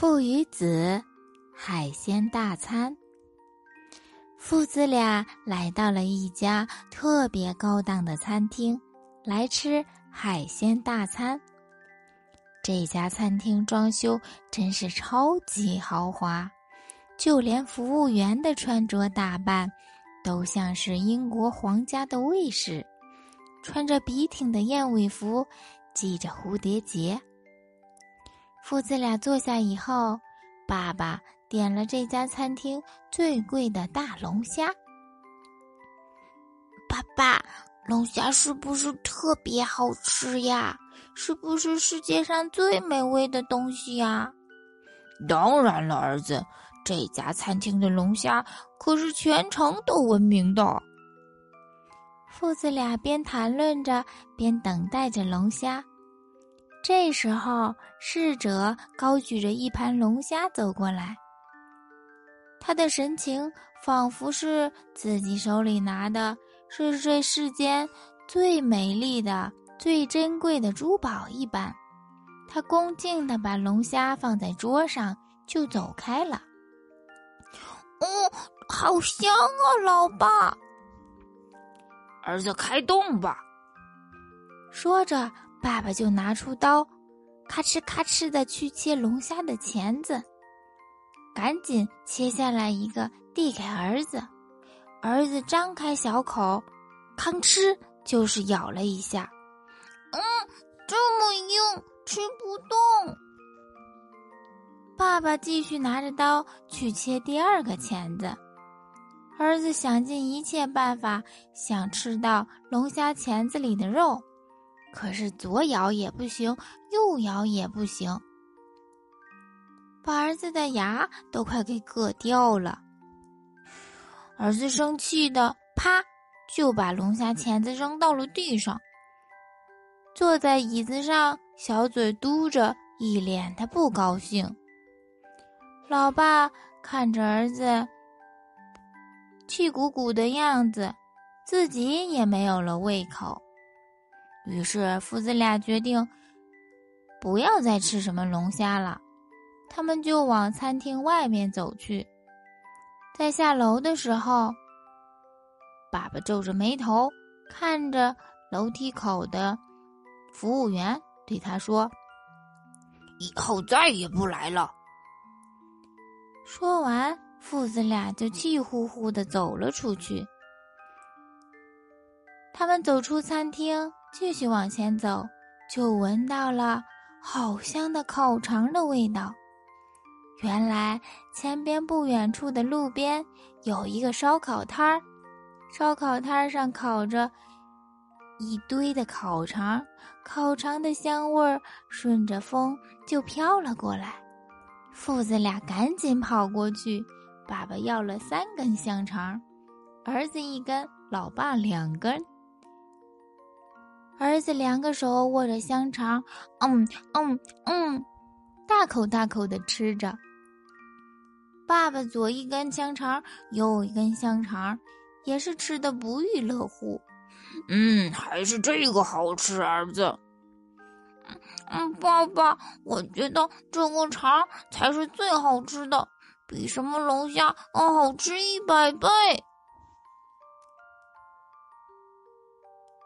父与子海鲜大餐。父子俩来到了一家特别高档的餐厅，来吃海鲜大餐。这家餐厅装修真是超级豪华，就连服务员的穿着打扮，都像是英国皇家的卫士，穿着笔挺的燕尾服，系着蝴蝶结。父子俩坐下以后，爸爸点了这家餐厅最贵的大龙虾。爸爸，龙虾是不是特别好吃呀？是不是世界上最美味的东西呀？当然了，儿子，这家餐厅的龙虾可是全城都闻名的。父子俩边谈论着，边等待着龙虾。这时候，侍者高举着一盘龙虾走过来，他的神情仿佛是自己手里拿的是这世间最美丽的、最珍贵的珠宝一般。他恭敬地把龙虾放在桌上，就走开了。哦，好香啊，老爸！儿子，开动吧！说着。爸爸就拿出刀，咔哧咔哧的去切龙虾的钳子，赶紧切下来一个递给儿子。儿子张开小口，吭哧就是咬了一下，嗯，这么硬，吃不动。爸爸继续拿着刀去切第二个钳子，儿子想尽一切办法想吃到龙虾钳子里的肉。可是左咬也不行，右咬也不行，把儿子的牙都快给硌掉了。儿子生气的啪就把龙虾钳子扔到了地上，坐在椅子上，小嘴嘟着，一脸的不高兴。老爸看着儿子气鼓鼓的样子，自己也没有了胃口。于是父子俩决定不要再吃什么龙虾了，他们就往餐厅外面走去。在下楼的时候，爸爸皱着眉头看着楼梯口的服务员，对他说：“以后再也不来了。”说完，父子俩就气呼呼的走了出去。他们走出餐厅。继续往前走，就闻到了好香的烤肠的味道。原来前边不远处的路边有一个烧烤摊儿，烧烤摊上烤着一堆的烤肠，烤肠的香味儿顺着风就飘了过来。父子俩赶紧跑过去，爸爸要了三根香肠，儿子一根，老爸两根。儿子两个手握着香肠，嗯嗯嗯，大口大口的吃着。爸爸左一根香肠，右一根香肠，也是吃的不亦乐乎。嗯，还是这个好吃，儿子。嗯，爸爸，我觉得这个肠才是最好吃的，比什么龙虾要好吃一百倍。